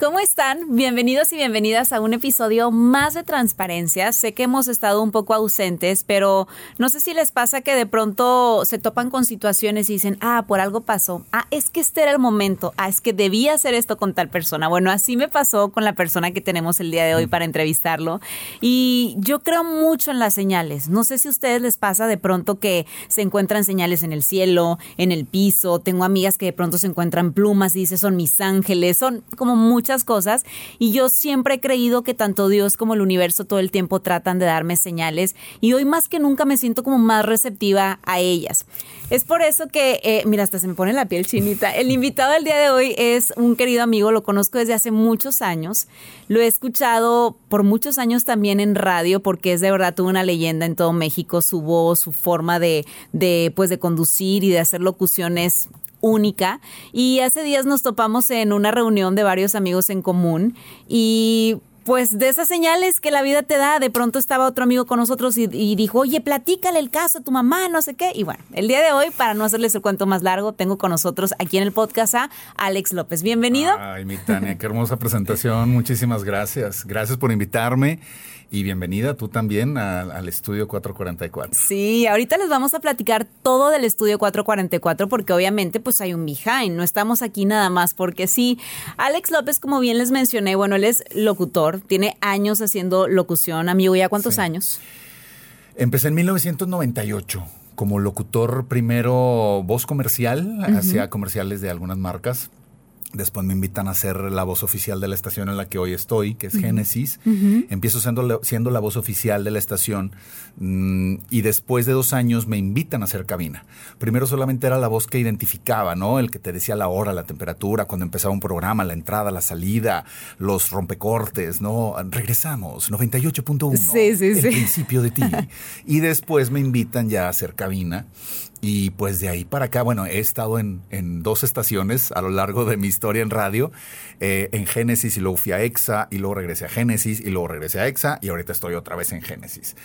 ¿Cómo están? Bienvenidos y bienvenidas a un episodio más de Transparencia. Sé que hemos estado un poco ausentes, pero no sé si les pasa que de pronto se topan con situaciones y dicen, ah, por algo pasó. Ah, es que este era el momento. Ah, es que debía hacer esto con tal persona. Bueno, así me pasó con la persona que tenemos el día de hoy para entrevistarlo. Y yo creo mucho en las señales. No sé si a ustedes les pasa de pronto que se encuentran señales en el cielo, en el piso. Tengo amigas que de pronto se encuentran plumas y dicen, son mis ángeles. Son como muchas cosas y yo siempre he creído que tanto Dios como el universo todo el tiempo tratan de darme señales y hoy más que nunca me siento como más receptiva a ellas. Es por eso que, eh, mira, hasta se me pone la piel chinita. El invitado del día de hoy es un querido amigo, lo conozco desde hace muchos años. Lo he escuchado por muchos años también en radio porque es de verdad toda una leyenda en todo México. Su voz, su forma de, de, pues, de conducir y de hacer locuciones única. Y hace días nos topamos en una reunión de varios amigos en común y pues de esas señales que la vida te da, de pronto estaba otro amigo con nosotros y, dijo, oye, platícale el caso a tu mamá, no sé qué. Y bueno, el día de hoy, para no hacerles el cuento más largo, tengo con nosotros aquí en el podcast a Alex López. Bienvenido. Ay, mi Tania, qué hermosa presentación. Muchísimas gracias. Gracias por invitarme. Y bienvenida tú también al estudio 444. Sí, ahorita les vamos a platicar todo del estudio 444 porque obviamente pues hay un behind, no estamos aquí nada más porque sí. Alex López, como bien les mencioné, bueno, él es locutor, tiene años haciendo locución, amigo, ¿ya cuántos años? Empecé en 1998 como locutor primero voz comercial, hacía comerciales de algunas marcas Después me invitan a ser la voz oficial de la estación en la que hoy estoy, que es Génesis. Empiezo siendo, siendo, la voz oficial de la estación mm, y después de dos años me invitan a hacer cabina. Primero solamente era la voz que identificaba, ¿no? El que te decía la hora, la temperatura, cuando empezaba un programa, la entrada, la salida, los rompecortes, ¿no? Regresamos, 98.1. Sí, sí, el principio de ti. y después me invitan ya a hacer cabina y pues de ahí para acá, bueno, he estado en, en dos estaciones a lo largo de mi historia en radio, eh, en Génesis y luego fui a EXA y luego regresé a Génesis y luego regresé a EXA y ahorita estoy otra vez en Génesis.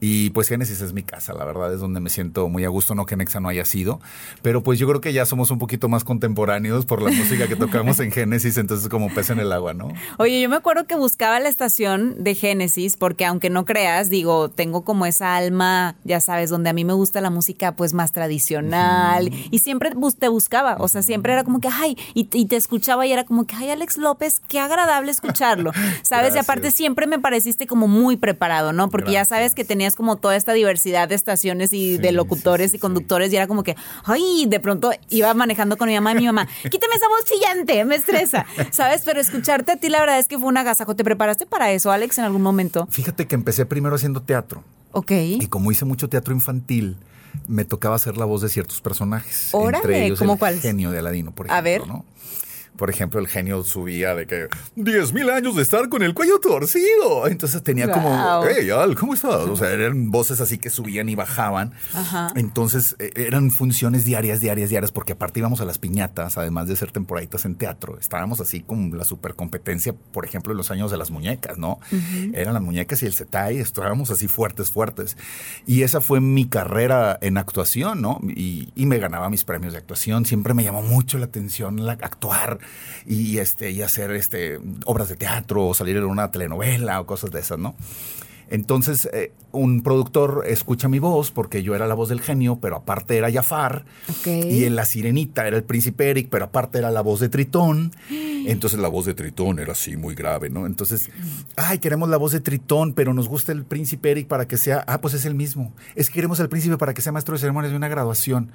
Y pues Génesis es mi casa, la verdad es donde me siento muy a gusto, no que en EXA no haya sido, pero pues yo creo que ya somos un poquito más contemporáneos por la música que tocamos en Génesis, entonces como pez en el agua, ¿no? Oye, yo me acuerdo que buscaba la estación de Génesis porque aunque no creas, digo, tengo como esa alma, ya sabes, donde a mí me gusta la música pues más tradicional y siempre te buscaba, o sea, siempre era como que, ay, y, te escuchaba y era como que, ay, Alex López, qué agradable escucharlo, ¿sabes? Y aparte siempre me pareciste como muy preparado, ¿no? Porque ya sabes que tenías como toda esta diversidad de estaciones y de locutores y conductores y era como que, ay, de pronto iba manejando con mi mamá y mi mamá, quítame esa voz chillante, me estresa, ¿sabes? Pero escucharte a ti la verdad es que fue un agasajo. ¿Te preparaste para eso, Alex, en algún momento? Fíjate que empecé primero haciendo teatro. Ok. Y como hice mucho teatro infantil, me tocaba hacer la voz de ciertos personajes. Órale, entre ellos ¿cómo el cuál? genio de Aladino, por ejemplo. A ver. ¿no? Por ejemplo, el genio subía de que 10 mil años de estar con el cuello torcido. Entonces tenía como, hey, Al, ¿cómo estás? O sea, eran voces así que subían y bajaban. Entonces e, eran funciones diarias, diarias, diarias, porque aparte íbamos a las piñatas, además de ser temporaditas en teatro. Estábamos así con la supercompetencia, por ejemplo, en los años de las muñecas, ¿no? Eran las muñecas y el setay, estábamos así fuertes, fuertes. Y esa fue mi carrera en actuación, ¿no? Y, y me ganaba mis premios de actuación. Siempre me llamó mucho la atención la, actuar y, este, y hacer este, obras de teatro o salir en una telenovela o cosas de esas, ¿no? Entonces, eh, un productor escucha mi voz porque yo era la voz del genio, pero aparte era Jafar. Y en La Sirenita era el príncipe Eric, pero aparte era la voz de Tritón. Entonces la voz de Tritón era así muy grave, ¿no? Entonces, ay, queremos la voz de Tritón, pero nos gusta el príncipe Eric para que sea, ah, pues es el mismo. Es que queremos al príncipe para que sea maestro de ceremonias de una graduación.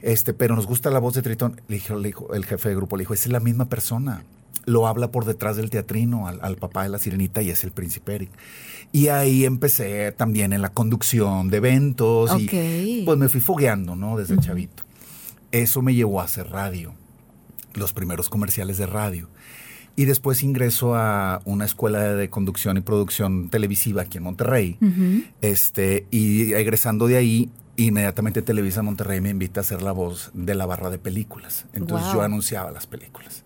Este, pero nos gusta la voz de Tritón. Le dijo, le dijo el jefe de grupo le dijo, es la misma persona lo habla por detrás del teatrino al, papá de la sirenita y es el príncipe Eric. Y ahí empecé también en la conducción de eventos y pues me fui fogueando, ¿no? Desde chavito. Eso me llevó a hacer radio, los primeros comerciales de radio. Y después ingreso a una escuela de conducción y producción televisiva aquí en Monterrey. este, y egresando de ahí, inmediatamente Televisa Monterrey me invita a ser la voz de la barra de películas. Entonces yo anunciaba las películas.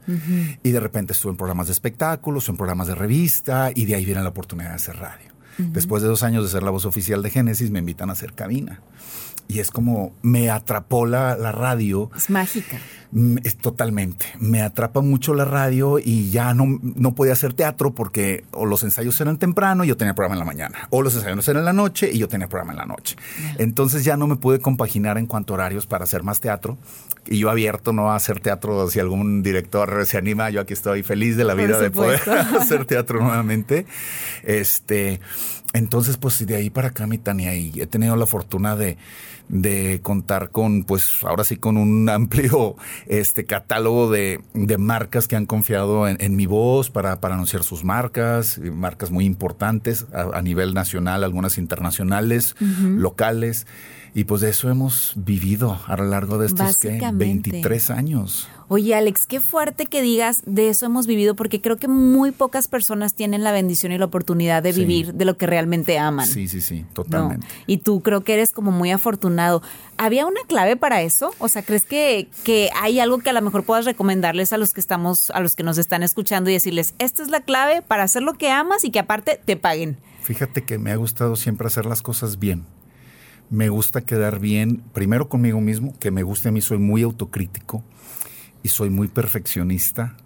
Y de repente estuve en programas de espectáculos, en programas de revista, y de ahí viene la oportunidad de hacer radio. Después de dos años de ser la voz oficial de Génesis, me invitan a hacer cabina y es como me atrapó la, radio. Es mágica. Mm, es totalmente. Me atrapa mucho la radio y ya no, no podía hacer teatro porque o los ensayos eran temprano y yo tenía programa en la mañana, o los ensayos eran en la noche y yo tenía programa en la noche. Entonces ya no me pude compaginar en cuanto a horarios para hacer más teatro. Y yo abierto no a hacer teatro, si algún director se anima, yo aquí estoy feliz de la vida de poder hacer teatro nuevamente. Este, entonces, pues de ahí para acá, mi Tania, y he tenido la fortuna de de contar con, pues ahora sí, con un amplio este, catálogo de, marcas que han confiado en, mi voz para, para, anunciar sus marcas, marcas muy importantes a, nivel nacional, algunas internacionales, locales. Y pues de eso hemos vivido a lo largo de estos 23 años. Oye, Alex, qué fuerte que digas de eso hemos vivido, porque creo que muy pocas personas tienen la bendición y la oportunidad de vivir de lo que realmente aman. Sí, sí, sí, totalmente. Y tú creo que eres como muy afortunado. ¿Había una clave para eso? O sea, ¿crees que, que hay algo que a lo mejor puedas recomendarles a los que estamos, a los que nos están escuchando y decirles, esta es la clave para hacer lo que amas y que aparte te paguen? Fíjate que me ha gustado siempre hacer las cosas bien me gusta quedar bien, primero conmigo mismo, que me guste a mí, soy muy autocrítico y soy muy perfeccionista.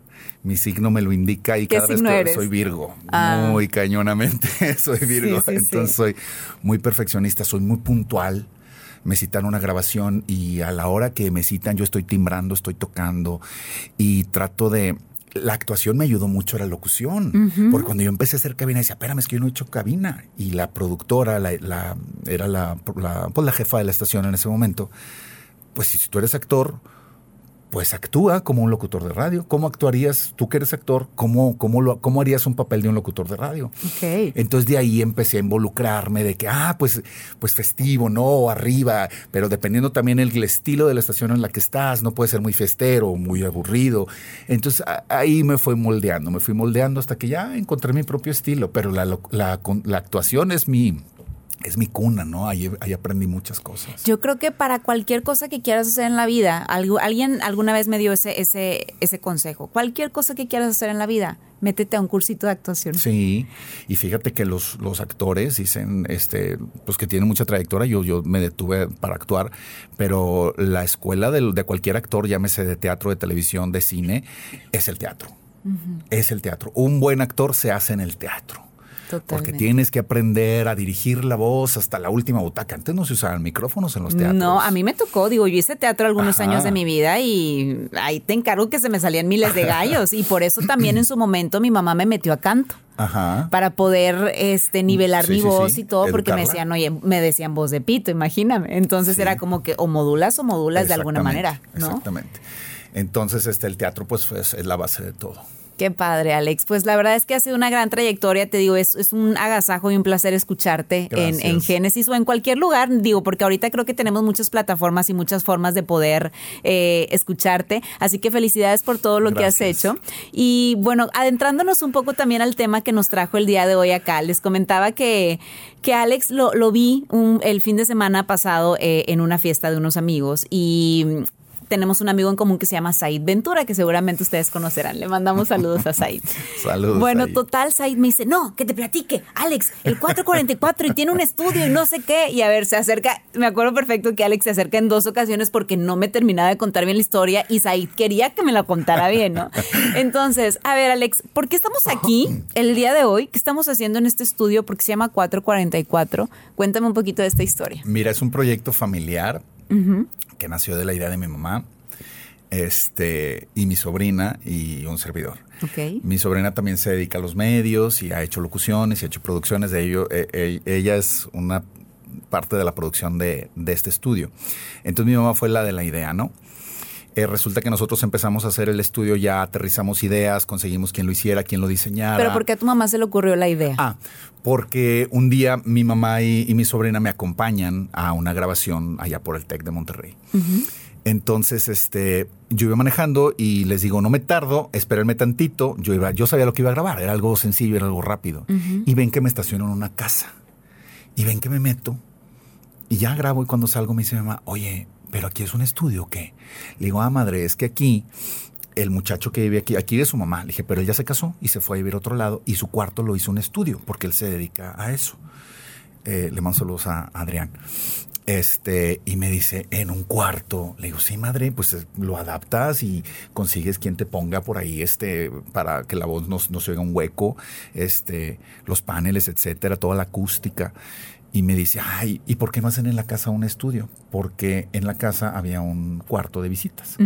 Mi signo me lo indica y cada vez que soy Virgo, ah. muy cañonamente soy Virgo, entonces soy muy perfeccionista, soy muy puntual. Me citan una grabación y a la hora que me citan yo estoy timbrando, estoy tocando y trato de, la actuación me ayudó mucho a la locución. Porque cuando yo empecé a hacer cabina, decía, espérame, es que yo no he hecho cabina. Y la productora, la, era la, la, pues la jefa de la estación en ese momento, pues si tú eres actor, pues actúa como un locutor de radio. ¿Cómo actuarías, tú que eres actor, cómo, cómo, lo, cómo harías un papel de un locutor de radio? Okay. Entonces de ahí empecé a involucrarme de que, ah, pues, pues festivo, no, arriba, pero dependiendo también el, estilo de la estación en la que estás, no puede ser muy festero, muy aburrido. Entonces ahí me fui moldeando, me fui moldeando hasta que ya encontré mi propio estilo, pero la, la, la actuación es mi es mi cuna, ¿no? Ahí, ahí, aprendí muchas cosas. Yo creo que para cualquier cosa que quieras hacer en la vida, alguien alguna vez me dio ese, ese, ese consejo. Cualquier cosa que quieras hacer en la vida, métete a un cursito de actuación. Sí, y fíjate que los, los actores dicen, este, pues que tienen mucha trayectoria. Yo, yo me detuve para actuar, pero la escuela de, de cualquier actor, llámese de teatro, de televisión, de cine, es el teatro. Es el teatro. Un buen actor se hace en el teatro. Porque tienes que aprender a dirigir la voz hasta la última butaca. Antes no se usaban micrófonos en los teatros. No, a mí me tocó, digo, yo hice teatro algunos años de mi vida y ahí te encargo que se me salían miles de gallos y por eso también en su momento mi mamá me metió a canto. Ajá. Para poder este nivelar mi voz y todo, porque me decían, oye, me decían voz de pito, imagíname. Entonces era como que o modulas o modulas de alguna manera, ¿no? Exactamente. Entonces, este, el teatro, pues, es la base de todo. Qué padre, Alex. Pues la verdad es que ha sido una gran trayectoria. Te digo, es, es un agasajo y un placer escucharte en, en, Génesis o en cualquier lugar. Digo, porque ahorita creo que tenemos muchas plataformas y muchas formas de poder eh, escucharte. Así que felicidades por todo lo que has hecho. Y bueno, adentrándonos un poco también al tema que nos trajo el día de hoy acá, les comentaba que, que Alex lo, lo vi un, el fin de semana pasado eh, en una fiesta de unos amigos y tenemos un amigo en común que se llama Said Ventura, que seguramente ustedes conocerán. Le mandamos saludos a Said. saludos. Bueno, total, Said me dice, no, que te platique, Alex, el 444 y tiene un estudio y no sé qué. Y a ver, se acerca, me acuerdo perfecto que Alex se acerca en dos ocasiones porque no me terminaba de contar bien la historia y Said quería que me la contara bien, ¿no? Entonces, a ver, Alex, ¿por qué estamos aquí el día de hoy? ¿Qué estamos haciendo en este estudio? Porque se llama 444. Cuéntame un poquito de esta historia. Mira, es un proyecto familiar que nació de la idea de mi mamá este, y mi sobrina y un servidor. Mi sobrina también se dedica a los medios y ha hecho locuciones y ha hecho producciones de ello. E, e, ella es una parte de la producción de, de, este estudio. Entonces mi mamá fue la de la idea, ¿no? Eh, resulta que nosotros empezamos a hacer el estudio, ya aterrizamos ideas, conseguimos quien lo hiciera, quien lo diseñara. Pero ¿por qué a tu mamá se le ocurrió la idea? Ah, porque un día mi mamá y, mi sobrina me acompañan a una grabación allá por el TEC de Monterrey. Entonces, este, yo iba manejando y les digo, no me tardo, espérenme tantito. Yo iba, yo sabía lo que iba a grabar, era algo sencillo, era algo rápido. Y ven que me estaciono en una casa. Y ven que me meto y ya grabo y cuando salgo me dice mi mamá, oye, pero aquí es un estudio, ¿o ¿qué? Le digo, ah, madre, es que aquí el muchacho que vive aquí, aquí vive su mamá. Le dije, pero él ya se casó y se fue a vivir a otro lado y su cuarto lo hizo un estudio porque él se dedica a eso. Eh, le mando saludos a Adrián. Este, y me dice, en un cuarto. Le digo, sí, madre, pues eh, lo adaptas y consigues quien te ponga por ahí, este, para que la voz no, no se oiga un hueco, este, los paneles, etcétera, toda la acústica. Y me dice, ay, ¿y por qué no hacen en la casa un estudio? Porque en la casa había un cuarto de visitas.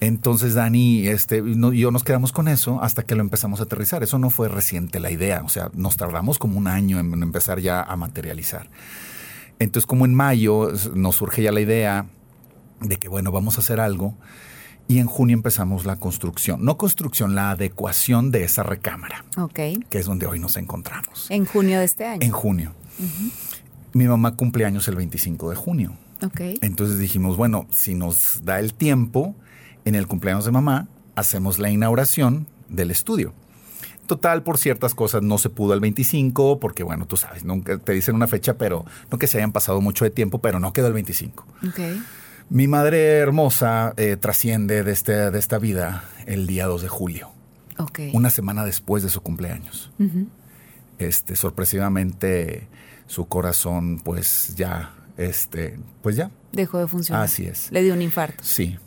Entonces Dani este, y yo nos quedamos con eso hasta que lo empezamos a aterrizar. Eso no fue reciente la idea, o sea, nos tardamos como un año en empezar ya a materializar. Entonces, como en mayo nos surge ya la idea de que, bueno, vamos a hacer algo. Y en junio empezamos la construcción, no construcción, la adecuación de esa recámara. Ok. Que es donde hoy nos encontramos. En junio de este año. En junio. Mi mamá cumple años el 25 de junio. Ok. Entonces dijimos, bueno, si nos da el tiempo, en el cumpleaños de mamá, hacemos la inauguración del estudio. Total, por ciertas cosas no se pudo el 25, porque bueno, tú sabes, nunca te dicen una fecha, pero no que se hayan pasado mucho de tiempo, pero no quedó el 25. Mi madre hermosa eh, trasciende de, este, de esta vida el día 2 de julio. Una semana después de su cumpleaños. Este, sorpresivamente, su corazón, pues ya, este, pues ya. Dejó de funcionar. Así es. Le dio un infarto. Sí.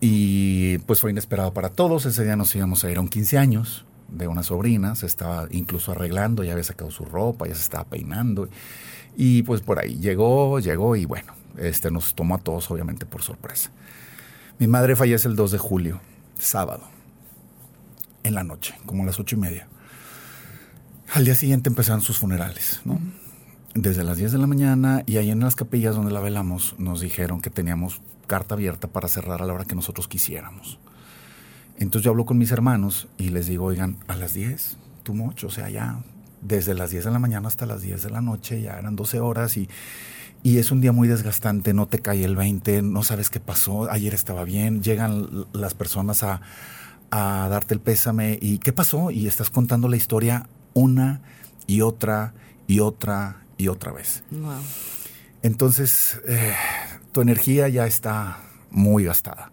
Y pues fue inesperado para todos. Ese día nos íbamos a ir a un 15 años de una sobrina, se estaba incluso arreglando, ya había sacado su ropa, ya se estaba peinando. Y pues por ahí llegó, llegó y bueno, este nos tomó a todos obviamente por sorpresa. Mi madre fallece el 2 de julio, sábado, en la noche, como a las ocho y media. Al día siguiente empezaron sus funerales, ¿no? Desde las 10 de la mañana y ahí en las capillas donde la velamos nos dijeron que teníamos carta abierta para cerrar a la hora que nosotros quisiéramos. Entonces yo hablo con mis hermanos y les digo, oigan, a las 10, tú mucho, o sea, ya desde las 10 de la mañana hasta las 10 de la noche, ya eran 12 horas y, y es un día muy desgastante, no te cae el 20, no sabes qué pasó, ayer estaba bien, llegan las personas a, a darte el pésame y qué pasó y estás contando la historia una y otra y otra y otra vez. Entonces, eh, tu energía ya está muy gastada.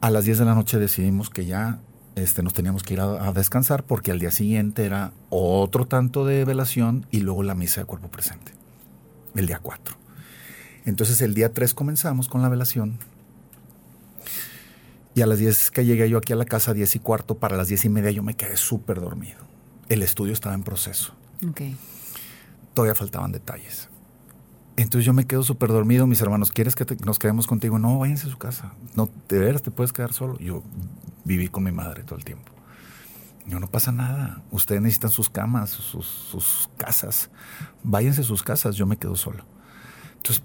A las 10 de la noche decidimos que ya este, nos teníamos que ir a, descansar porque al día siguiente era otro tanto de velación y luego la misa de cuerpo presente, el día 4. Entonces el día 3 comenzamos con la velación y a las 10 que llegué yo aquí a la casa, 10 y cuarto, para las 10 y media yo me quedé súper dormido. El estudio estaba en proceso. Todavía faltaban detalles. Entonces yo me quedo súper dormido. Mis hermanos, ¿quieres que nos quedemos contigo? No, váyanse a su casa. No, de veras te puedes quedar solo. Yo viví con mi madre todo el tiempo. Yo no pasa nada. Ustedes necesitan sus camas, sus, casas. Váyanse a sus casas. Yo me quedo solo. Entonces,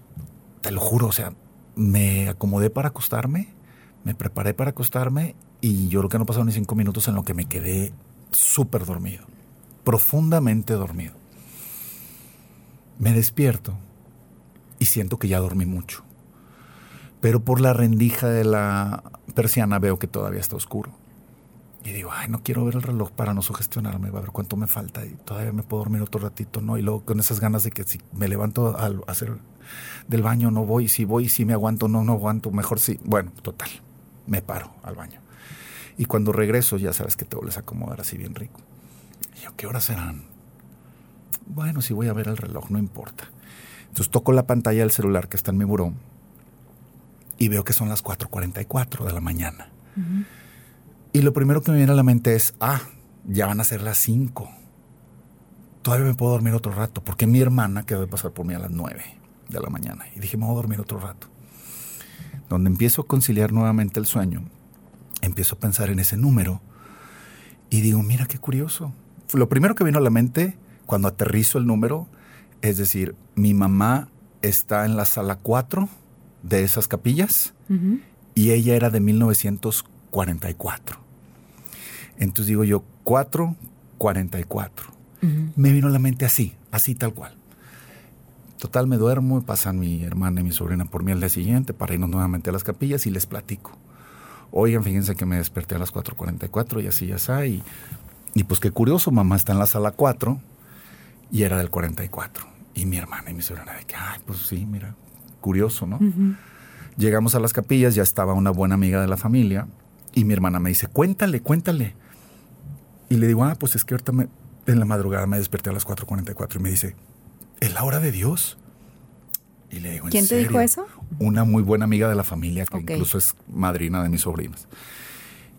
te lo juro, o sea, me acomodé para acostarme, me preparé para acostarme y yo creo que no pasaron ni cinco minutos en lo que me quedé súper dormido, profundamente dormido. Me despierto y siento que ya dormí mucho. Pero por la rendija de la persiana veo que todavía está oscuro. Y digo, ay, no quiero ver el reloj para no sugestionarme, a ver cuánto me falta y todavía me puedo dormir otro ratito, ¿no? Y luego con esas ganas de que si me levanto a hacer del baño no voy, si voy, si me aguanto, no, no aguanto, mejor sí. Bueno, total, me paro al baño. Y cuando regreso ya sabes que te vuelves a acomodar así bien rico. Y yo, ¿qué horas serán? Bueno, si voy a ver el reloj, no importa. Entonces toco la pantalla del celular que está en mi buró y veo que son las 4.44 de la mañana. Y lo primero que me viene a la mente es, ah, ya van a ser las 5. Todavía me puedo dormir otro rato, porque mi hermana quedó de pasar por mí a las 9 de la mañana. Y dije, me voy a dormir otro rato. Donde empiezo a conciliar nuevamente el sueño, empiezo a pensar en ese número y digo, mira qué curioso. Lo primero que vino a la mente cuando aterrizo el número es decir, mi mamá está en la sala 4 de esas capillas y ella era de 1944. Entonces digo yo, 444. Me vino a la mente así, así tal cual. Total, me duermo, pasan mi hermana y mi sobrina por mí al día siguiente para irnos nuevamente a las capillas y les platico. Oigan, fíjense que me desperté a las 4.44 y así ya está. Y, y pues qué curioso, mamá está en la sala 4 y era del 44. Y mi hermana y mi sobrina de que, ay, pues sí, mira, curioso, ¿no? Llegamos a las capillas, ya estaba una buena amiga de la familia y mi hermana me dice, cuéntale, cuéntale. Y le digo, ah, pues es que ahorita en la madrugada me desperté a las 4.44 y me dice, ¿es la hora de Dios? Y le digo, ¿quién te dijo eso? Una muy buena amiga de la familia, que incluso es madrina de mis sobrinas.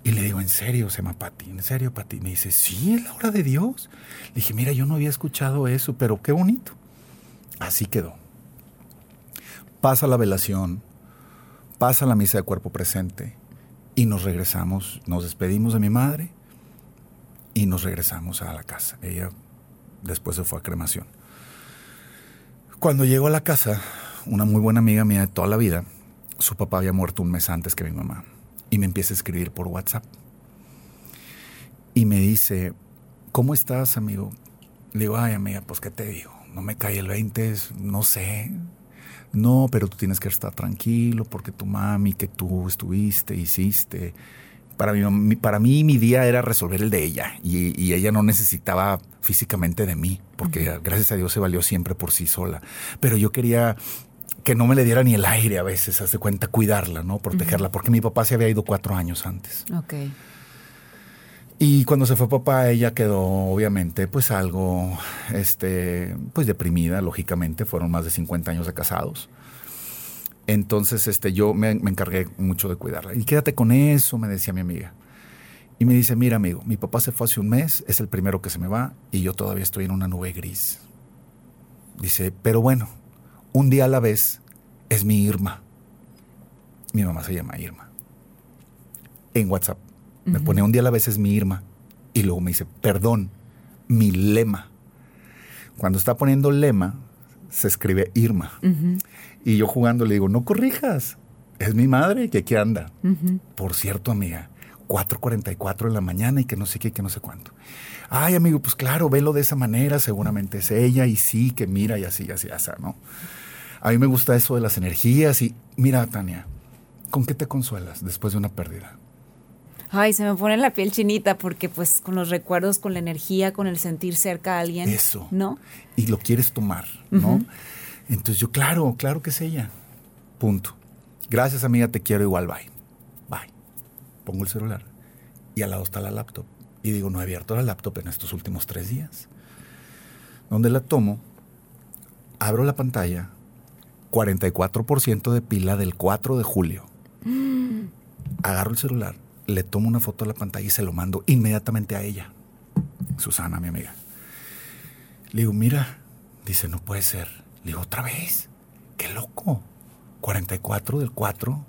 Y le digo, ¿en serio? Se llama Pati. ¿En serio, Pati? Me dice, sí, es la hora de Dios. Le dije, mira, yo no había escuchado eso, pero qué bonito. Así quedó. Pasa la velación, pasa la misa de cuerpo presente y nos regresamos, nos despedimos de mi madre y nos regresamos a la casa. Ella después se fue a cremación. Cuando llego a la casa, una muy buena amiga mía de toda la vida, su papá había muerto un mes antes que mi mamá, y me empieza a escribir por WhatsApp. Y me dice, ¿cómo estás, amigo? Le digo, ay, amiga, pues qué te digo, no me cae el 20, no sé. No, pero tú tienes que estar tranquilo porque tu mami, que tú estuviste, hiciste, para mí, para mí mi día era resolver el de ella y, ella no necesitaba físicamente de mí, porque gracias a Dios se valió siempre por sí sola. Pero yo quería que no me le diera ni el aire a veces, hace cuenta, cuidarla, ¿no? Protegerla, porque mi papá se había ido cuatro años antes. Ok. Y cuando se fue papá, ella quedó obviamente pues algo, este, pues deprimida, lógicamente, fueron más de 50 años de casados. Entonces, este, yo me, encargué mucho de cuidarla. Y quédate con eso, me decía mi amiga. Y me dice, mira amigo, mi papá se fue hace un mes, es el primero que se me va y yo todavía estoy en una nube gris. Dice, pero bueno, un día a la vez es mi Irma. Mi mamá se llama Irma. En WhatsApp. Me pone un día a la vez es mi Irma. Y luego me dice, perdón, mi lema. Cuando está poniendo lema, se escribe Irma. Y yo jugando le digo, no corrijas, es mi madre que aquí anda. Por cierto, amiga, 4.44 de la mañana y que no sé qué, que no sé cuánto. Ay, amigo, pues claro, velo de esa manera, seguramente es ella y sí, que mira y así, así, así, ¿no? A mí me gusta eso de las energías y mira, Tania, ¿con qué te consuelas después de una pérdida? Ay, se me pone la piel chinita porque pues con los recuerdos, con la energía, con el sentir cerca a alguien. Eso. ¿No? Y lo quieres tomar, ¿no? Entonces yo, claro, claro que es ella. Punto. Gracias, amiga, te quiero igual, bye. Bye. Pongo el celular y al lado está la laptop. Y digo, no he abierto la laptop en estos últimos tres días. Donde la tomo, abro la pantalla, 44% de pila del 4 de julio. Agarro el celular, le tomo una foto a la pantalla y se lo mando inmediatamente a ella. Susana, mi amiga. Le digo, mira, dice, no puede ser. Le digo, otra vez. Qué loco. 44 del 4.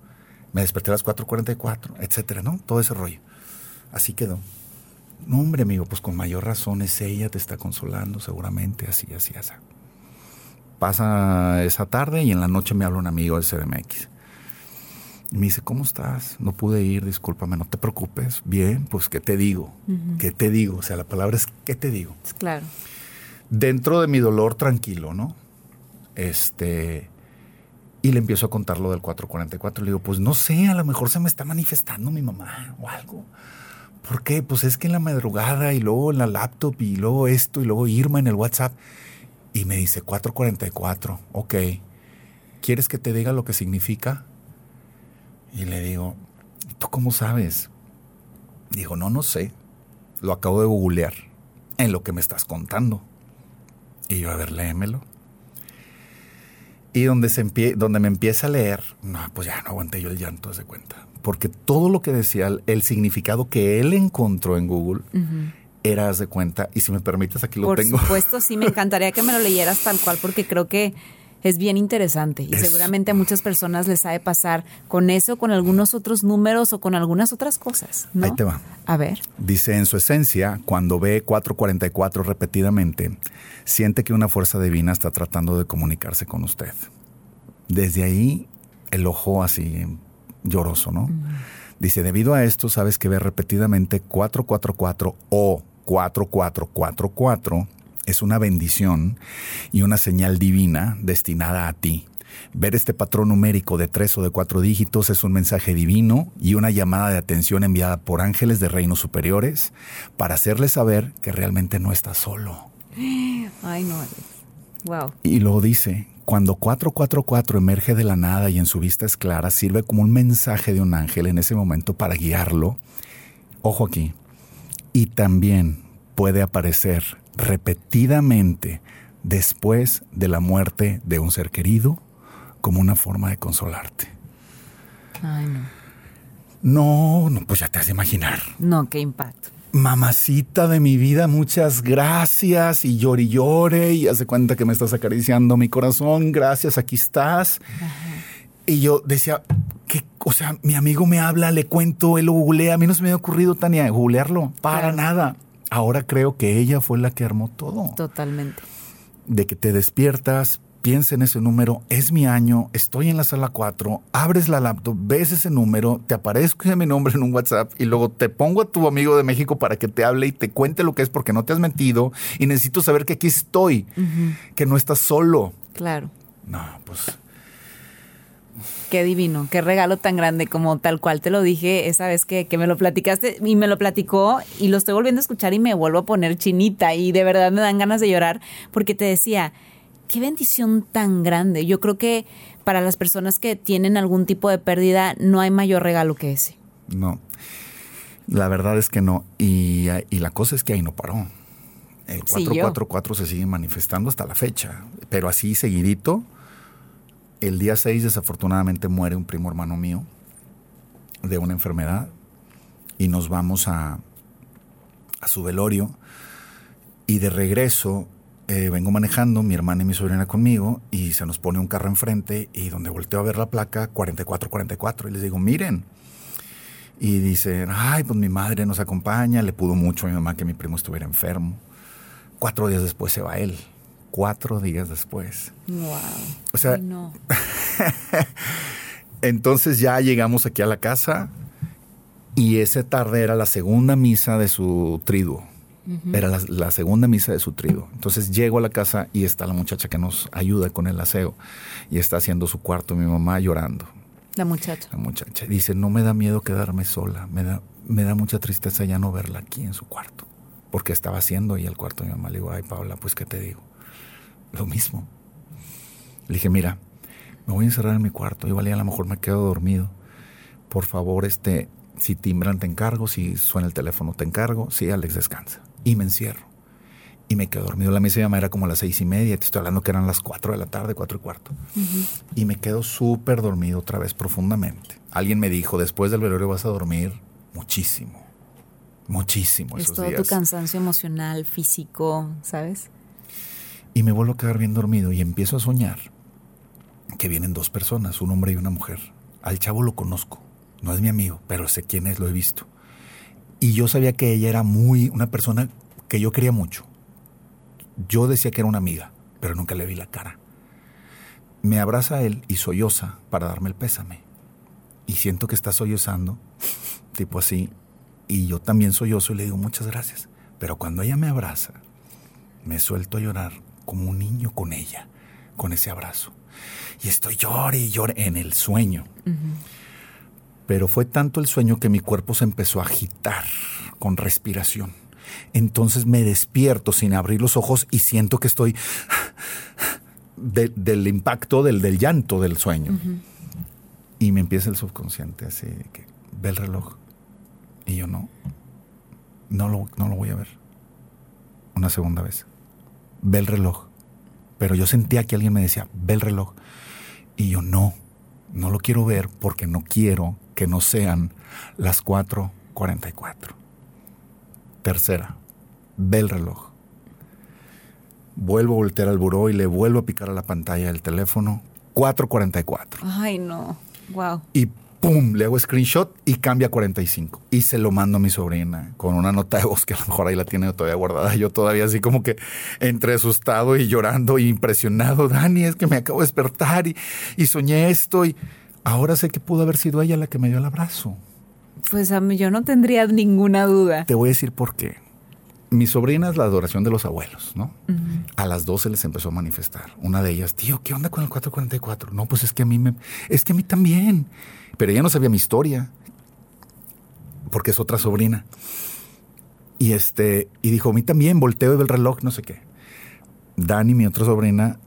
Me desperté a las 4.44, etcétera, ¿no? Todo ese rollo. Así quedó. No, hombre, amigo, pues con mayor razón es ella, te está consolando, seguramente, así, así, así. Pasa esa tarde y en la noche me habla un amigo del CDMX. Y me dice, ¿cómo estás? No pude ir, discúlpame, no te preocupes. Bien, pues, ¿qué te digo? ¿Qué te digo? O sea, la palabra es, ¿qué te digo? Claro. Dentro de mi dolor, tranquilo, ¿no? Este, y le empiezo a contar lo del 444. Le digo, pues no sé, a lo mejor se me está manifestando mi mamá o algo. ¿Por qué? Pues es que en la madrugada y luego en la laptop y luego esto y luego Irma en el WhatsApp. Y me dice 444, ok. ¿Quieres que te diga lo que significa? Y le digo, ¿tú cómo sabes? Digo, no, no sé. Lo acabo de googlear en lo que me estás contando. Y yo, a ver, léemelo. Y donde, se donde me empieza a leer, no, pues ya no aguanté yo el llanto, de cuenta. Porque todo lo que decía, el significado que él encontró en Google, era, haz de cuenta. Y si me permites, aquí lo tengo. Por supuesto, sí, me encantaría que me lo leyeras tal cual, porque creo que es bien interesante y seguramente a muchas personas les ha de pasar con eso, con algunos otros números o con algunas otras cosas. ¿no? Ahí te va. A ver. Dice, en su esencia, cuando ve 444 repetidamente, siente que una fuerza divina está tratando de comunicarse con usted. Desde ahí, el ojo así lloroso, ¿no? Dice, debido a esto, sabes que ve repetidamente 444 o 4444 es una bendición y una señal divina destinada a ti. Ver este patrón numérico de tres o de cuatro dígitos es un mensaje divino y una llamada de atención enviada por ángeles de reinos superiores para hacerle saber que realmente no está solo. Ay, no. Wow. Y luego dice, cuando 444 emerge de la nada y en su vista es clara, sirve como un mensaje de un ángel en ese momento para guiarlo. Ojo aquí. Y también puede aparecer repetidamente después de la muerte de un ser querido como una forma de consolarte. Ay, no. No, no, pues ya te has de imaginar. No, qué impacto. Mamacita de mi vida, muchas gracias. Y llore y llore. Y hace cuenta que me estás acariciando mi corazón. Gracias, aquí estás. Y yo decía, que, o sea, mi amigo me habla, le cuento, él lo googlea. A mí no se me había ocurrido, Tania, googlearlo. Para nada. Ahora creo que ella fue la que armó todo. Totalmente. De que te despiertas, piensa en ese número, es mi año, estoy en la sala 4, abres la laptop, ves ese número, te aparezco mi nombre en un WhatsApp y luego te pongo a tu amigo de México para que te hable y te cuente lo que es porque no te has mentido y necesito saber que aquí estoy, que no estás solo. Claro. No, pues... Qué divino, qué regalo tan grande como tal cual te lo dije esa vez que, que me lo platicaste y me lo platicó y lo estoy volviendo a escuchar y me vuelvo a poner chinita y de verdad me dan ganas de llorar porque te decía, qué bendición tan grande. Yo creo que para las personas que tienen algún tipo de pérdida no hay mayor regalo que ese. No, la verdad es que no. Y, la cosa es que ahí no paró. El 444 se sigue manifestando hasta la fecha, pero así seguidito. El día 6 desafortunadamente muere un primo hermano mío de una enfermedad y nos vamos a, a su velorio y de regreso eh, vengo manejando, mi hermana y mi sobrina conmigo, y se nos pone un carro enfrente, y donde volteo a ver la placa, 4444, y les digo, miren. Y dicen, ay, pues mi madre nos acompaña, le pudo mucho a mi mamá que mi primo estuviera enfermo. Cuatro días después se va él. Cuatro días después. Wow. O sea, no. entonces ya llegamos aquí a la casa y esa tarde era la segunda misa de su triduo. Era la, segunda misa de su trigo. Entonces llego a la casa y está la muchacha que nos ayuda con el aseo y está haciendo su cuarto, mi mamá llorando. La muchacha. La muchacha. Dice, no me da miedo quedarme sola, me da, me da mucha tristeza ya no verla aquí en su cuarto. Porque estaba haciendo y el cuarto de mi mamá. Le digo, ay Paula, pues qué te digo. Lo mismo. Le dije, mira, me voy a encerrar en mi cuarto. Igual a lo mejor me quedo dormido. Por favor, este, si timbran te encargo, si suena el teléfono te encargo. Sí, Alex, descansa y me encierro. Y me quedo dormido. La misa de mamá era como las seis y media. Te estoy hablando que eran las cuatro de la tarde, cuatro y cuarto. Y me quedo súper dormido otra vez profundamente. Alguien me dijo, después del velorio vas a dormir muchísimo. Muchísimo. Es todo tu cansancio emocional, físico, ¿sabes? Y me vuelvo a quedar bien dormido y empiezo a soñar que vienen dos personas, un hombre y una mujer. Al chavo lo conozco. No es mi amigo, pero sé quién es, lo he visto. Y yo sabía que ella era muy, una persona que yo quería mucho. Yo decía que era una amiga, pero nunca le vi la cara. Me abraza él y solloza para darme el pésame. Y siento que está sollozando, tipo así. Y yo también sollozo y le digo muchas gracias. Pero cuando ella me abraza, me suelto a llorar como un niño con ella, con ese abrazo. Y estoy llore y llore en el sueño pero fue tanto el sueño que mi cuerpo se empezó a agitar con respiración. Entonces me despierto sin abrir los ojos y siento que estoy del impacto del, del, llanto del sueño. Y me empieza el subconsciente así, que ve el reloj. Y yo no, no lo, no lo voy a ver. Una segunda vez. Ve el reloj. Pero yo sentía que alguien me decía, ve el reloj. Y yo no, no lo quiero ver porque no quiero que no sean las 4.44. Tercera, ve el reloj. Vuelvo a voltear al buró y le vuelvo a picar a la pantalla del teléfono. 4.44. Ay, no. Wow. Y pum, le hago screenshot y cambia a 45. Y se lo mando a mi sobrina con una nota de voz que a lo mejor ahí la tiene todavía guardada. Yo todavía así como que entre asustado y llorando y impresionado. Dani, es que me acabo de despertar y, y soñé esto y Ahora sé que pudo haber sido ella la que me dio el abrazo. Pues a mí yo no tendría ninguna duda. Te voy a decir por qué. Mi sobrina es la adoración de los abuelos, ¿no? A las 12 les empezó a manifestar. Una de ellas, tío, ¿qué onda con el 444? No, pues es que a mí me, es que a mí también. Pero ella no sabía mi historia, porque es otra sobrina. Y este, y dijo, a mí también, volteo y el reloj, no sé qué. Dani, mi otra sobrina,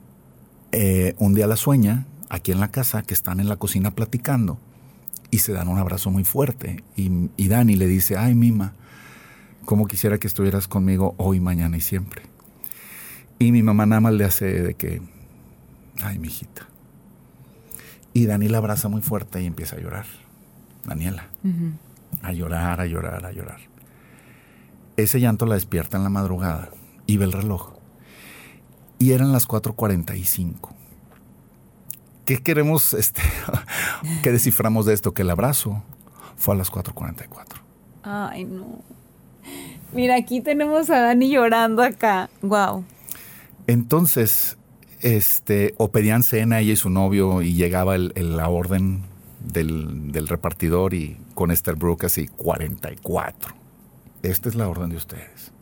eh, un día la sueña aquí en la casa, que están en la cocina platicando, y se dan un abrazo muy fuerte. Y, y Dani le dice, ay, Mima, como quisiera que estuvieras conmigo hoy, mañana y siempre. Y mi mamá nada más le hace de que, ay, mi hijita. Y Dani la abraza muy fuerte y empieza a llorar. Daniela. A llorar, a llorar, a llorar. Ese llanto la despierta en la madrugada y ve el reloj. Y eran las 4.45. ¿Qué queremos, este, qué desciframos de esto? Que el abrazo fue a las 4.44. Ay, no. Mira, aquí tenemos a Dani llorando acá. Wow. Entonces, este, o pedían cena ella y su novio y llegaba el, la orden del, del, repartidor y con Esther Brooke así 44. Esta es la orden de ustedes.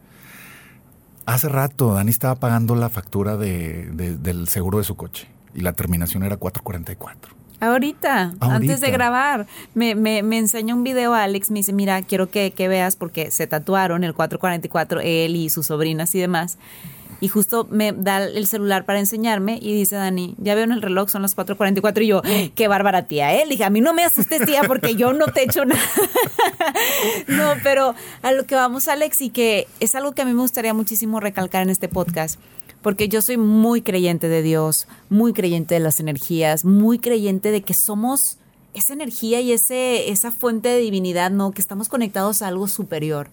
Hace rato Dani estaba pagando la factura de, del seguro de su coche y la terminación era 444. Ahorita, antes de grabar, me, me, me enseña un video Alex, me dice, mira, quiero que, que veas porque se tatuaron el 444, él y sus sobrinas y demás. Y justo me da el celular para enseñarme y dice Dani, ya veo en el reloj, son las 4.44 y yo, qué bárbara tía, ¿eh? Le dije, a mí no me asustes tía porque yo no te echo nada. no, pero a lo que vamos Alex y que es algo que a mí me gustaría muchísimo recalcar en este podcast porque yo soy muy creyente de Dios, muy creyente de las energías, muy creyente de que somos esa energía y ese, esa fuente de divinidad, ¿no? Que estamos conectados a algo superior.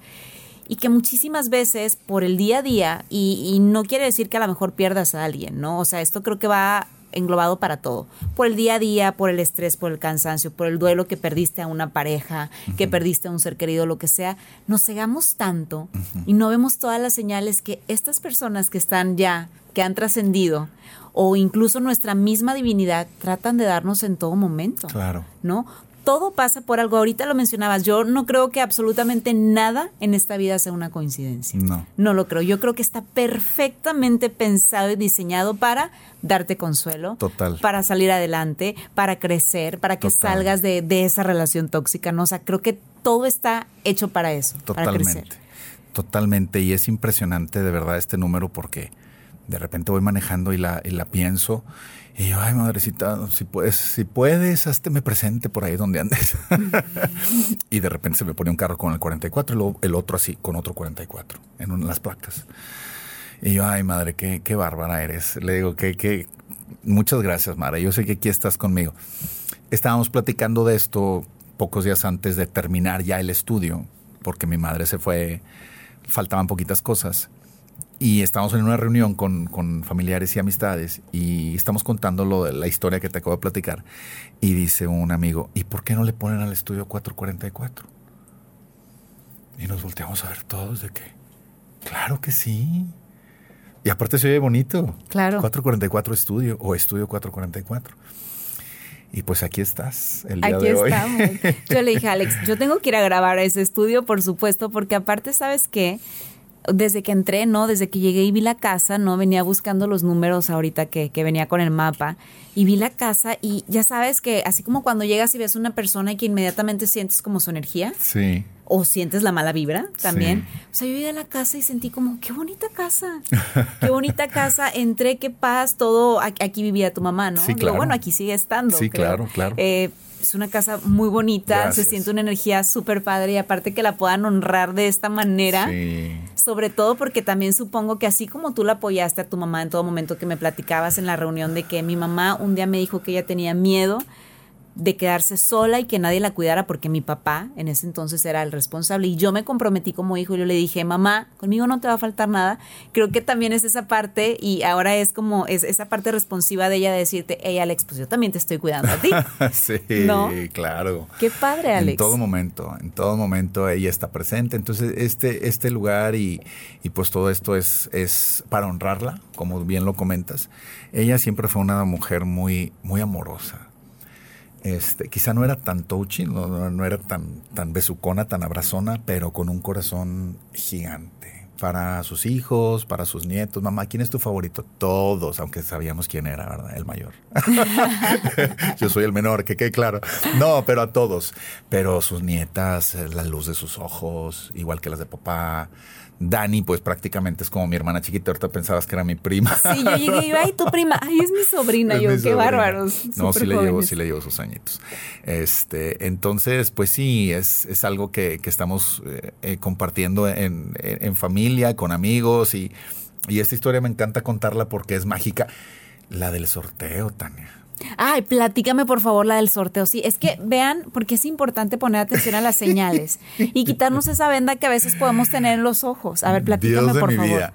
Y que muchísimas veces por el día a día, y, y no quiere decir que a lo mejor pierdas a alguien, ¿no? O sea, esto creo que va englobado para todo. Por el día a día, por el estrés, por el cansancio, por el duelo que perdiste a una pareja, que perdiste a un ser querido, lo que sea, nos cegamos tanto y no vemos todas las señales que estas personas que están ya, que han trascendido, o incluso nuestra misma divinidad tratan de darnos en todo momento. Claro. ¿No? Todo pasa por algo. Ahorita lo mencionabas, yo no creo que absolutamente nada en esta vida sea una coincidencia. No. No lo creo. Yo creo que está perfectamente pensado y diseñado para darte consuelo. Total. Para salir adelante, para crecer, para que salgas de, esa relación tóxica. ¿no? O sea, creo que todo está hecho para eso, Totalmente. para crecer. Totalmente. Y es impresionante de verdad este número porque de repente voy manejando y la, y la pienso y yo, ay, madrecita, si puedes, si puedes, hazte presente por ahí donde andes. y de repente se me pone un carro con el 44 y luego el otro así, con otro 44, en las placas. Y yo, ay, madre, qué, qué bárbara eres. Le digo, que, que, muchas gracias, madre. Yo sé que aquí estás conmigo. Estábamos platicando de esto pocos días antes de terminar ya el estudio, porque mi madre se fue, faltaban poquitas cosas. Y estamos en una reunión con, familiares y amistades y estamos contando lo de la historia que te acabo de platicar. Y dice un amigo, ¿y por qué no le ponen al estudio 444? Y nos volteamos a ver todos de que, claro que sí. Y aparte se oye bonito. Claro. 444 estudio o estudio 444. Y pues aquí estás el día de hoy. estamos. Yo le dije, Alex, yo tengo que ir a grabar ese estudio, por supuesto, porque aparte, ¿sabes qué? Desde que entré, ¿no? Desde que llegué y vi la casa, ¿no? Venía buscando los números ahorita que, que, venía con el mapa y vi la casa y ya sabes que así como cuando llegas y ves a una persona y que inmediatamente sientes como su energía. Sí. O sientes la mala vibra también. O sea, yo llegué a la casa y sentí como, qué bonita casa. Qué bonita casa. Entré, qué paz, todo. Aquí vivía tu mamá, ¿no? Sí, claro. bueno, aquí sigue estando. Sí, claro, claro. Eh, es una casa muy bonita, se siente una energía súper padre y aparte que la puedan honrar de esta manera, sobre todo porque también supongo que así como tú la apoyaste a tu mamá en todo momento que me platicabas en la reunión de que mi mamá un día me dijo que ella tenía miedo de quedarse sola y que nadie la cuidara porque mi papá en ese entonces era el responsable y yo me comprometí como hijo y yo le dije, mamá, conmigo no te va a faltar nada. Creo que también es esa parte y ahora es como es esa parte responsiva de ella de decirte, hey Alex, pues yo también te estoy cuidando a ti. sí, claro. Qué padre, Alex. En todo momento, en todo momento ella está presente. Entonces este, este lugar y, y pues todo esto es, es para honrarla, como bien lo comentas. Ella siempre fue una mujer muy, muy amorosa este, quizá no era tan touchy, no, no, era tan, tan besucona, tan abrazona, pero con un corazón gigante. para sus hijos, para sus nietos. Mamá, ¿quién es tu favorito? Todos, aunque sabíamos quién era, ¿verdad? El mayor. Yo soy el menor, que quede claro. No, pero a todos. Pero sus nietas, la luz de sus ojos, igual que las de papá. Dani, pues prácticamente es como mi hermana chiquita. Ahorita pensabas que era mi prima. Sí, yo llegué y ay, tu prima, ay, es mi sobrina. yo, qué bárbaros. No, sí le llevo, sí le llevo sus añitos. Este, entonces, pues sí, es, es algo que, estamos eh, eh, compartiendo en, en, familia, con amigos y, y esta historia me encanta contarla porque es mágica. La del sorteo, Tania. Ay, platícame por favor la del sorteo. Sí, es que vean, porque es importante poner atención a las señales y quitarnos esa venda que a veces podemos tener en los ojos. A ver, platícame por favor.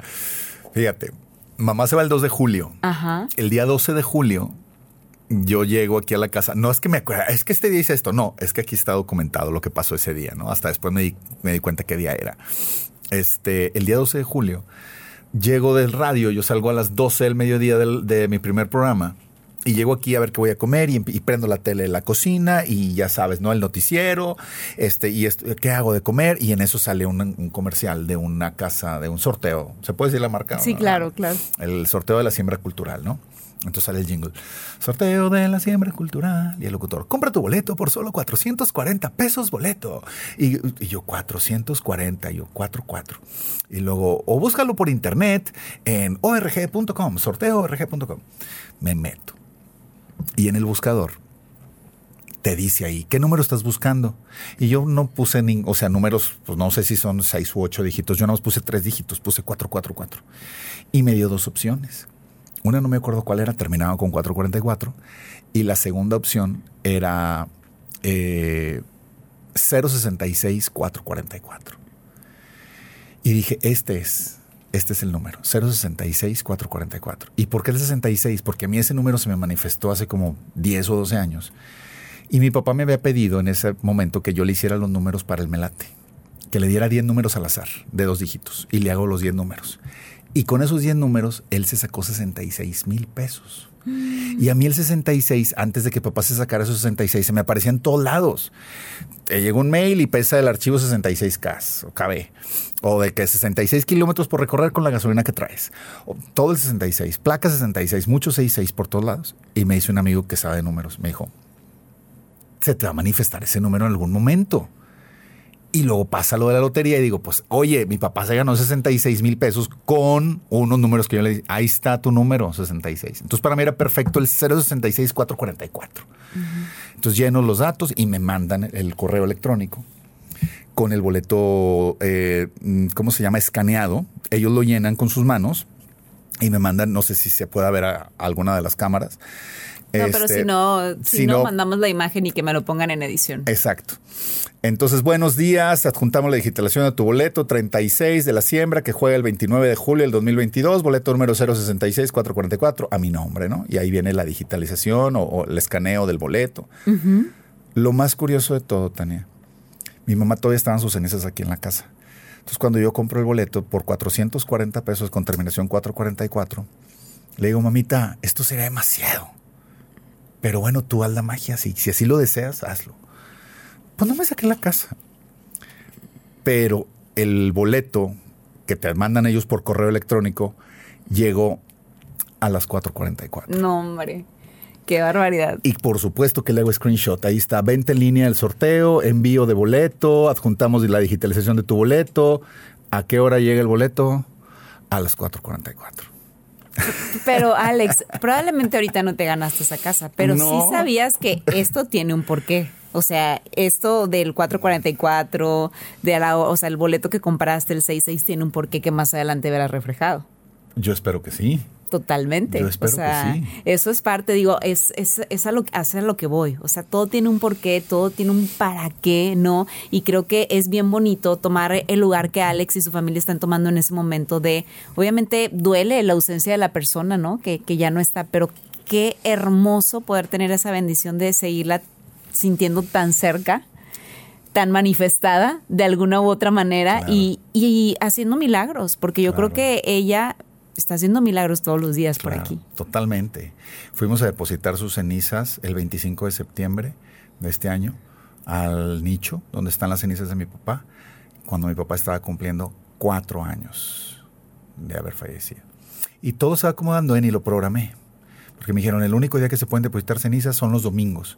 Fíjate, mamá se va el 2 de julio. Ajá. El día 12 de julio yo llego aquí a la casa. No es que me acuerdo, es que este día hice esto. No, es que aquí está documentado lo que pasó ese día, ¿no? Hasta después me di, me di cuenta qué día era. Este, el día 12 de julio, llego del radio, yo salgo a las 12 del mediodía de mi primer programa y llego aquí a ver qué voy a comer y, prendo la tele en la cocina y ya sabes, ¿no? El noticiero, este, y qué hago de comer y en eso sale un, comercial de una casa, de un sorteo. ¿Se puede decir la marca? Sí, claro, claro. El sorteo de la siembra cultural, ¿no? Entonces sale el jingle. Sorteo de la siembra cultural. Y el locutor, compra tu boleto por solo 440 pesos boleto. Y, y yo, 440, y yo, 44. Y luego, o búscalo por internet en org.com, sorteo org.com. Me meto y en el buscador te dice ahí, ¿qué número estás buscando? Y yo no puse, ni, o sea, números, pues no sé si son seis u ocho dígitos, yo no puse tres dígitos, puse 444. Y me dio dos opciones. Una no me acuerdo cuál era, terminaba con 444. Y la segunda opción era eh, 066 444. Y dije, este es este es el número, 066-444. ¿Y por qué el 66? Porque a mí ese número se me manifestó hace como 10 o 12 años. Y mi papá me había pedido en ese momento que yo le hiciera los números para el melate, que le diera 10 números al azar, de dos dígitos, y le hago los 10 números. Y con esos 10 números, él se sacó 66 mil pesos. Y a mí el 66, antes de que papá se sacara esos 66, se me aparecía en todos lados. Te llegó un mail y pesa el archivo 66K o KB. O de que 66 kilómetros por recorrer con la gasolina que traes. O todo el 66, placa 66, muchos 66 por todos lados. Y me dice un amigo que sabe de números, me dijo, se te va a manifestar ese número en algún momento. Y luego pasa lo de la lotería y digo, pues, oye, mi papá se ganó 66 mil pesos con unos números que yo le dije, ahí está tu número, 66. Entonces, para mí era perfecto el 066-444. Entonces, lleno los datos y me mandan el correo electrónico con el boleto, eh, ¿cómo se llama? Escaneado. Ellos lo llenan con sus manos y me mandan, no sé si se pueda ver a alguna de las cámaras. No, pero si este, no, si, no, mandamos la imagen y que me lo pongan en edición. Exacto. Entonces, buenos días. Adjuntamos la digitalización de tu boleto 36 de la siembra que juega el 29 de julio del 2022, boleto número 066-444, a mi nombre, ¿no? Y ahí viene la digitalización o, el escaneo del boleto. Lo más curioso de todo, Tania, mi mamá todavía estaban sus cenizas aquí en la casa. Entonces, cuando yo compro el boleto por 440 pesos con terminación 444, le digo, mamita, esto sería demasiado. Pero bueno, tú haz la magia, si, si así lo deseas, hazlo. Pues no me saqué la casa. Pero el boleto que te mandan ellos por correo electrónico llegó a las 4.44. No, hombre. Qué barbaridad. Y por supuesto que le hago screenshot. Ahí está, vente en línea el sorteo, envío de boleto, adjuntamos la digitalización de tu boleto. ¿A qué hora llega el boleto? A las 4.44. Pero Alex, probablemente ahorita no te ganaste esa casa, pero sí sabías que esto tiene un porqué. O sea, esto del 444, de la, o sea, el boleto que compraste, el 66, tiene un porqué que más adelante verás reflejado. Yo espero que sí. Totalmente. Yo espero o sea, que sí. eso es parte, digo, es, es, es a, lo, a lo que voy. O sea, todo tiene un porqué, todo tiene un para qué, ¿no? Y creo que es bien bonito tomar el lugar que Alex y su familia están tomando en ese momento de, obviamente duele la ausencia de la persona, ¿no? Que, que ya no está, pero qué hermoso poder tener esa bendición de seguirla sintiendo tan cerca tan manifestada de alguna u otra manera y, y, haciendo milagros, porque yo creo que ella está haciendo milagros todos los días por aquí. Totalmente. Fuimos a depositar sus cenizas el 25 de septiembre de este año al nicho donde están las cenizas de mi papá, cuando mi papá estaba cumpliendo cuatro años de haber fallecido. Y todo se va acomodando en y lo programé. Porque me dijeron, el único día que se pueden depositar cenizas son los domingos.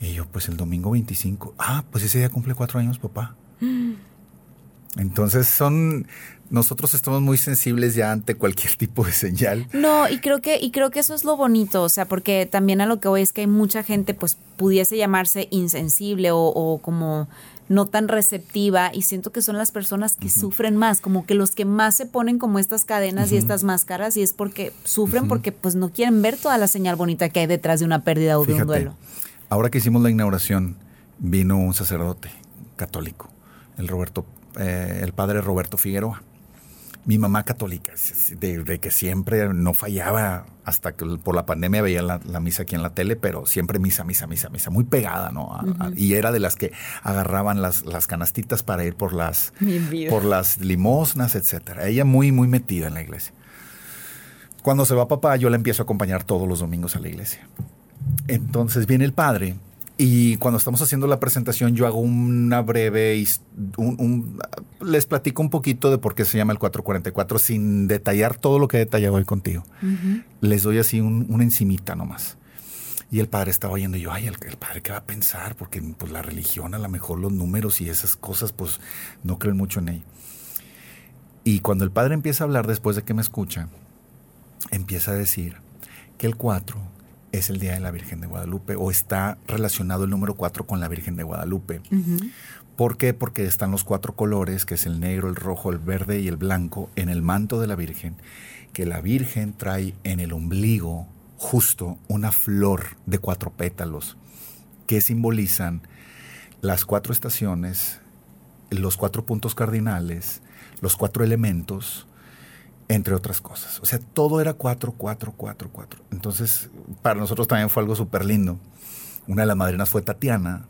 Y yo, pues el domingo 25. Ah, pues ese día cumple cuatro años, papá. Entonces son, nosotros estamos muy sensibles ya ante cualquier tipo de señal. No, y creo que, y creo que eso es lo bonito, o sea, porque también a lo que voy es que hay mucha gente, pues, pudiese llamarse insensible o, como no tan receptiva y siento que son las personas que sufren más, como que los que más se ponen como estas cadenas y estas máscaras y es porque sufren porque pues no quieren ver toda la señal bonita que hay detrás de una pérdida o de un duelo. Ahora que hicimos la inauguración, vino un sacerdote católico, el Roberto, eh, el padre Roberto Figueroa mi mamá católica, de, que siempre no fallaba, hasta que por la pandemia veía la, misa aquí en la tele, pero siempre misa, misa, misa, misa, muy pegada, ¿no? y era de las que agarraban las, las canastitas para ir por las, por las limosnas, etcétera. Ella muy, muy metida en la iglesia. Cuando se va papá, yo la empiezo a acompañar todos los domingos a la iglesia. Entonces viene el padre y cuando estamos haciendo la presentación, yo hago una breve, un, les platico un poquito de por qué se llama el 444 sin detallar todo lo que he detallado hoy contigo. Les doy así una encimita nomás. Y el padre estaba oyendo y yo, ay, el, padre qué va a pensar, porque pues la religión, a lo mejor los números y esas cosas, pues no creen mucho en ello. Y cuando el padre empieza a hablar después de que me escucha, empieza a decir que el 4 es el Día de la Virgen de Guadalupe o está relacionado el número 4 con la Virgen de Guadalupe. ¿Por qué? Porque están los cuatro colores, que es el negro, el rojo, el verde y el blanco, en el manto de la Virgen, que la Virgen trae en el ombligo justo una flor de cuatro pétalos que simbolizan las cuatro estaciones, los cuatro puntos cardinales, los cuatro elementos, entre otras cosas. O sea, todo era 4, 4, 4, 4. Entonces, para nosotros también fue algo súper lindo. Una de las madrinas fue Tatiana,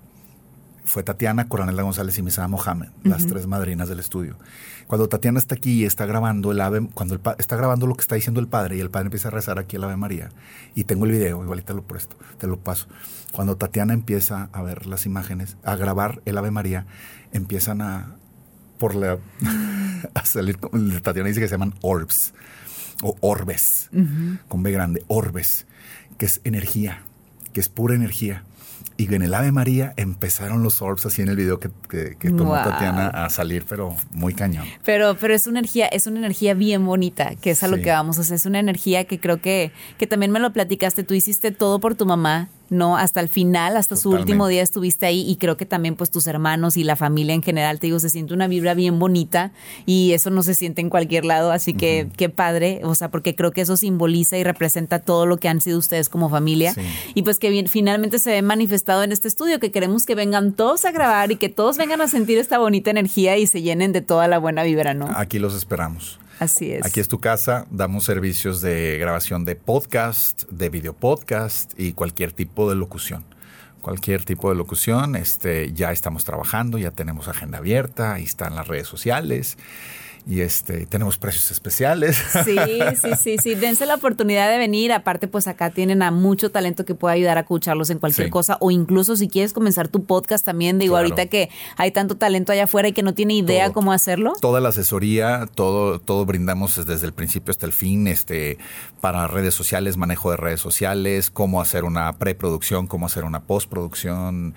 fue Tatiana, Coronel González y Misada Mohamed, las tres madrinas del estudio. Cuando Tatiana está aquí y está grabando el ave, cuando está grabando lo que está diciendo el padre y el padre empieza a rezar aquí el Ave María, y tengo el video, igual te lo presto, te lo paso. Cuando Tatiana empieza a ver las imágenes, a grabar el Ave María, empiezan a, por la a salir, Tatiana dice que se llaman orbs o orbes, con B grande, orbes, que es energía, que es pura energía. Y en el Ave María empezaron los orbs así en el video que, tomó Tatiana a salir, pero muy cañón. Pero, pero es una energía, es una energía bien bonita, que es a lo que vamos a hacer. Es una energía que creo que, que también me lo platicaste. Tú hiciste todo por tu mamá ¿no? Hasta el final, hasta su último día estuviste ahí y creo que también pues tus hermanos y la familia en general, te digo, se siente una vibra bien bonita y eso no se siente en cualquier lado, así que qué padre, o sea, porque creo que eso simboliza y representa todo lo que han sido ustedes como familia y pues que bien, finalmente se ve manifestado en este estudio, que queremos que vengan todos a grabar y que todos vengan a sentir esta bonita energía y se llenen de toda la buena vibra, ¿no? Aquí los esperamos. Así es. Aquí es tu casa, damos servicios de grabación de podcast, de video podcast y cualquier tipo de locución. Cualquier tipo de locución, este, ya estamos trabajando, ya tenemos agenda abierta, ahí están las redes sociales y este tenemos precios especiales. Sí, sí, sí, sí, dense la oportunidad de venir, aparte pues acá tienen a mucho talento que puede ayudar a escucharlos en cualquier cosa. O incluso si quieres comenzar tu podcast también, digo ahorita que hay tanto talento allá afuera y que no tiene idea cómo hacerlo. Toda la asesoría, todo todo brindamos desde el principio hasta el fin, este para redes sociales, manejo de redes sociales, cómo hacer una preproducción, cómo hacer una postproducción,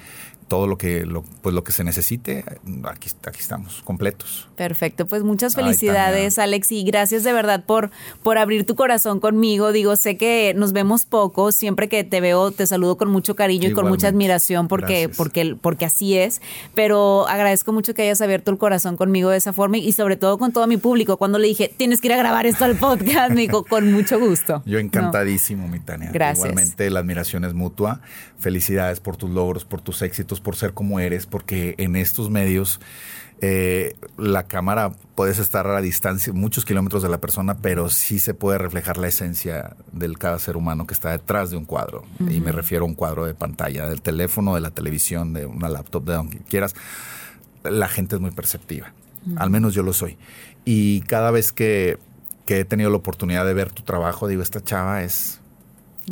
todo lo que lo, pues lo que se necesite, aquí, aquí estamos, completos. Perfecto, pues muchas felicidades, Alex, y gracias de verdad por, por abrir tu corazón conmigo. Digo, sé que nos vemos poco, siempre que te veo te saludo con mucho cariño y con mucha admiración porque, porque, porque así es, pero agradezco mucho que hayas abierto el corazón conmigo de esa forma y sobre todo con todo mi público. Cuando le dije, tienes que ir a grabar esto al podcast, me dijo, con mucho gusto. Yo encantadísimo, mi Tania. Gracias. Igualmente la admiración es mutua. Felicidades por tus logros, por tus éxitos por ser como eres, porque en estos medios eh, la cámara puedes estar a la distancia, muchos kilómetros de la persona, pero sí se puede reflejar la esencia del cada ser humano que está detrás de un cuadro. Y me refiero a un cuadro de pantalla, del teléfono, de la televisión, de una laptop, de donde quieras. La gente es muy perceptiva. Al menos yo lo soy. Y cada vez que, que he tenido la oportunidad de ver tu trabajo, digo, esta chava es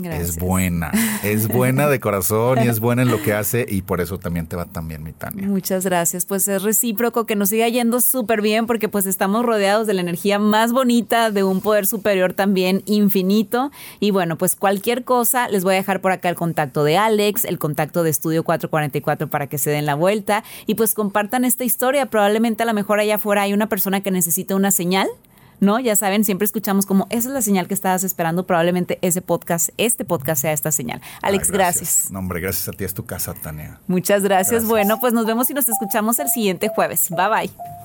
Es buena, es buena de corazón y es buena en lo que hace y por eso también te va tan bien, mi Tania. Muchas gracias. Pues es recíproco que nos siga yendo súper bien porque pues estamos rodeados de la energía más bonita, de un poder superior también infinito. Y bueno, pues cualquier cosa, les voy a dejar por acá el contacto de Alex, el contacto de Estudio 444 para que se den la vuelta y pues compartan esta historia. Probablemente a lo mejor allá afuera hay una persona que necesita una señal ¿no? Ya saben, siempre escuchamos como esa es la señal que estabas esperando, probablemente ese podcast, este podcast sea esta señal. Alex, gracias. No, hombre, gracias a ti, es tu casa, Tania. Muchas gracias. Bueno, pues nos vemos y nos escuchamos el siguiente jueves. Bye bye.